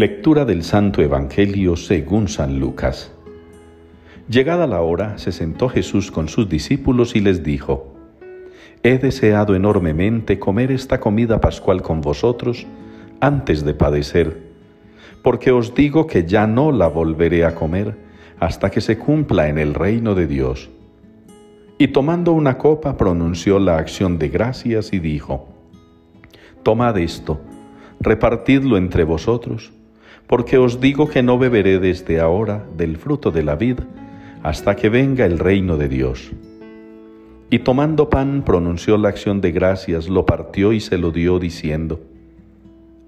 Lectura del Santo Evangelio según San Lucas. Llegada la hora, se sentó Jesús con sus discípulos y les dijo, He deseado enormemente comer esta comida pascual con vosotros antes de padecer, porque os digo que ya no la volveré a comer hasta que se cumpla en el reino de Dios. Y tomando una copa pronunció la acción de gracias y dijo, Tomad esto, repartidlo entre vosotros, porque os digo que no beberé desde ahora del fruto de la vid hasta que venga el reino de Dios. Y tomando pan pronunció la acción de gracias, lo partió y se lo dio diciendo,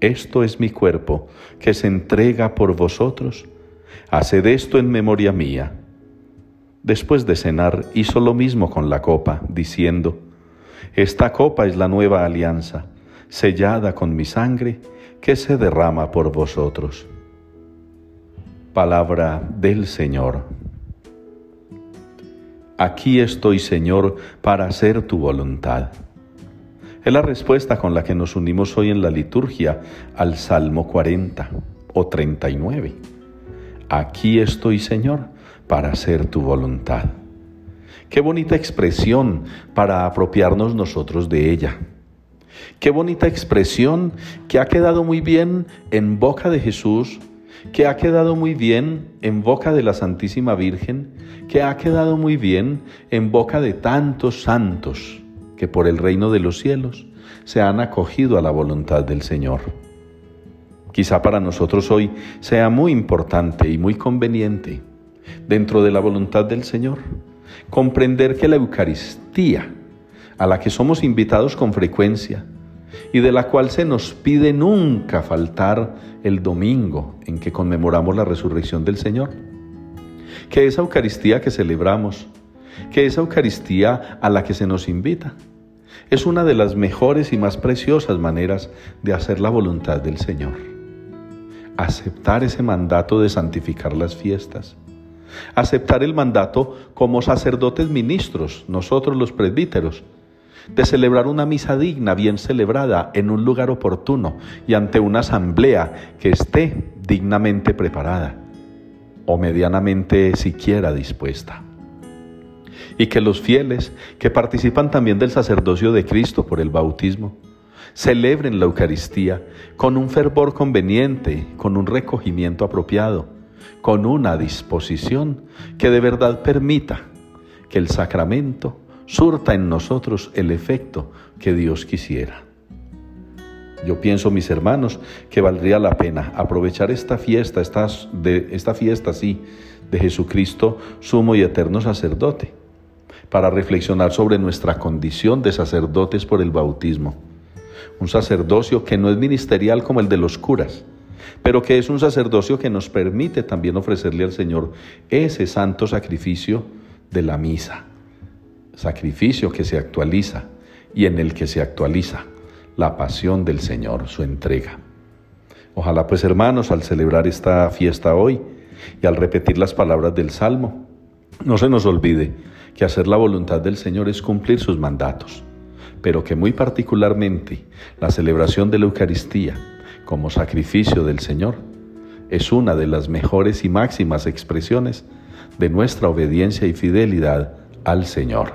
Esto es mi cuerpo, que se entrega por vosotros, haced esto en memoria mía. Después de cenar hizo lo mismo con la copa, diciendo, Esta copa es la nueva alianza, sellada con mi sangre, que se derrama por vosotros. Palabra del Señor. Aquí estoy, Señor, para hacer tu voluntad. Es la respuesta con la que nos unimos hoy en la liturgia al Salmo 40 o 39. Aquí estoy, Señor, para hacer tu voluntad. Qué bonita expresión para apropiarnos nosotros de ella. Qué bonita expresión que ha quedado muy bien en boca de Jesús que ha quedado muy bien en boca de la Santísima Virgen, que ha quedado muy bien en boca de tantos santos que por el reino de los cielos se han acogido a la voluntad del Señor. Quizá para nosotros hoy sea muy importante y muy conveniente, dentro de la voluntad del Señor, comprender que la Eucaristía, a la que somos invitados con frecuencia, y de la cual se nos pide nunca faltar el domingo en que conmemoramos la resurrección del Señor. Que esa Eucaristía que celebramos, que esa Eucaristía a la que se nos invita, es una de las mejores y más preciosas maneras de hacer la voluntad del Señor. Aceptar ese mandato de santificar las fiestas. Aceptar el mandato como sacerdotes ministros, nosotros los presbíteros, de celebrar una misa digna, bien celebrada, en un lugar oportuno y ante una asamblea que esté dignamente preparada o medianamente siquiera dispuesta. Y que los fieles que participan también del sacerdocio de Cristo por el bautismo, celebren la Eucaristía con un fervor conveniente, con un recogimiento apropiado, con una disposición que de verdad permita que el sacramento surta en nosotros el efecto que Dios quisiera. Yo pienso, mis hermanos, que valdría la pena aprovechar esta fiesta, esta, esta fiesta así, de Jesucristo, sumo y eterno sacerdote, para reflexionar sobre nuestra condición de sacerdotes por el bautismo. Un sacerdocio que no es ministerial como el de los curas, pero que es un sacerdocio que nos permite también ofrecerle al Señor ese santo sacrificio de la misa sacrificio que se actualiza y en el que se actualiza la pasión del Señor, su entrega. Ojalá pues hermanos, al celebrar esta fiesta hoy y al repetir las palabras del Salmo, no se nos olvide que hacer la voluntad del Señor es cumplir sus mandatos, pero que muy particularmente la celebración de la Eucaristía como sacrificio del Señor es una de las mejores y máximas expresiones de nuestra obediencia y fidelidad al Señor.